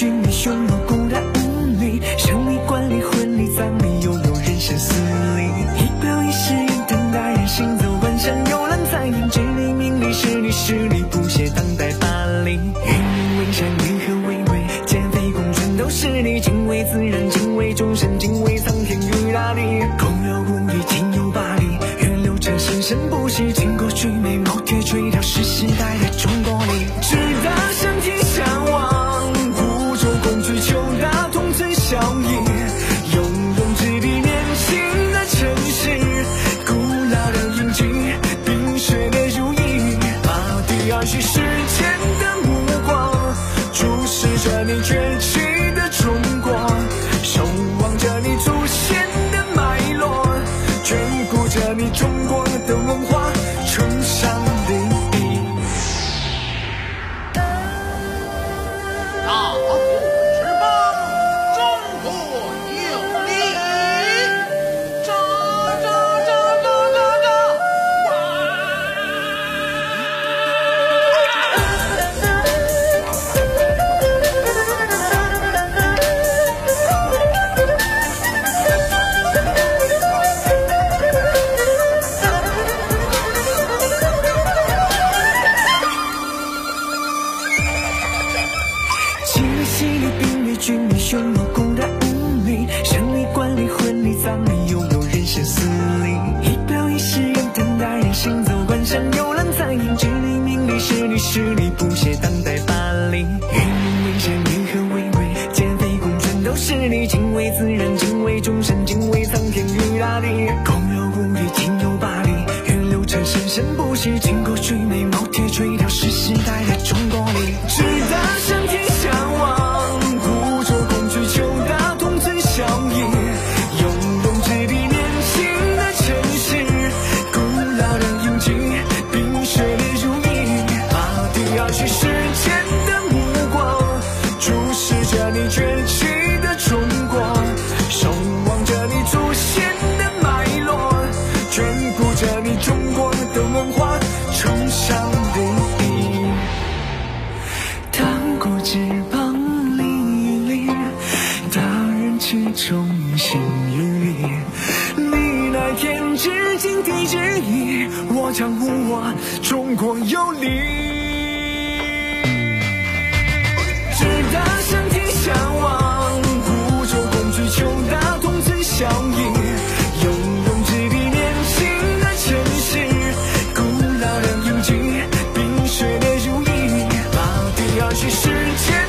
凶猛古代无力，生理管理婚礼葬礼，又有人生死理。一表一誓，一等待人行走观想游览在天，智力名利实力实力不屑当代霸凌。与你为山，云和为瑞，剑飞宫全都是你，敬畏自然，敬畏众生，敬畏苍天与大地。空有无语，今有巴黎，源流着生生不息，经过绝美毛铁垂钓，是时代的中国力，直达大地而去世间的葬礼，又有人生死理。一表一誓，一等待人行走观想游览在天，智力名利势力势力不屑当代霸凌。云为山，云和为瑞，剑飞宫全都是你，敬畏自然，敬畏众生，敬畏苍天与大地。空有无语，今有八里，源流着生生不息，经过绝美毛铁垂钓，是时代的中国里，直达去世间的目光，注视着你崛起的中国，守望着你祖先的脉络，眷顾着你中国的文化，崇尚礼仪。当国之邦，礼与礼，大人其中心与理。你乃天之经地之义，我将无我中国有你。或许界。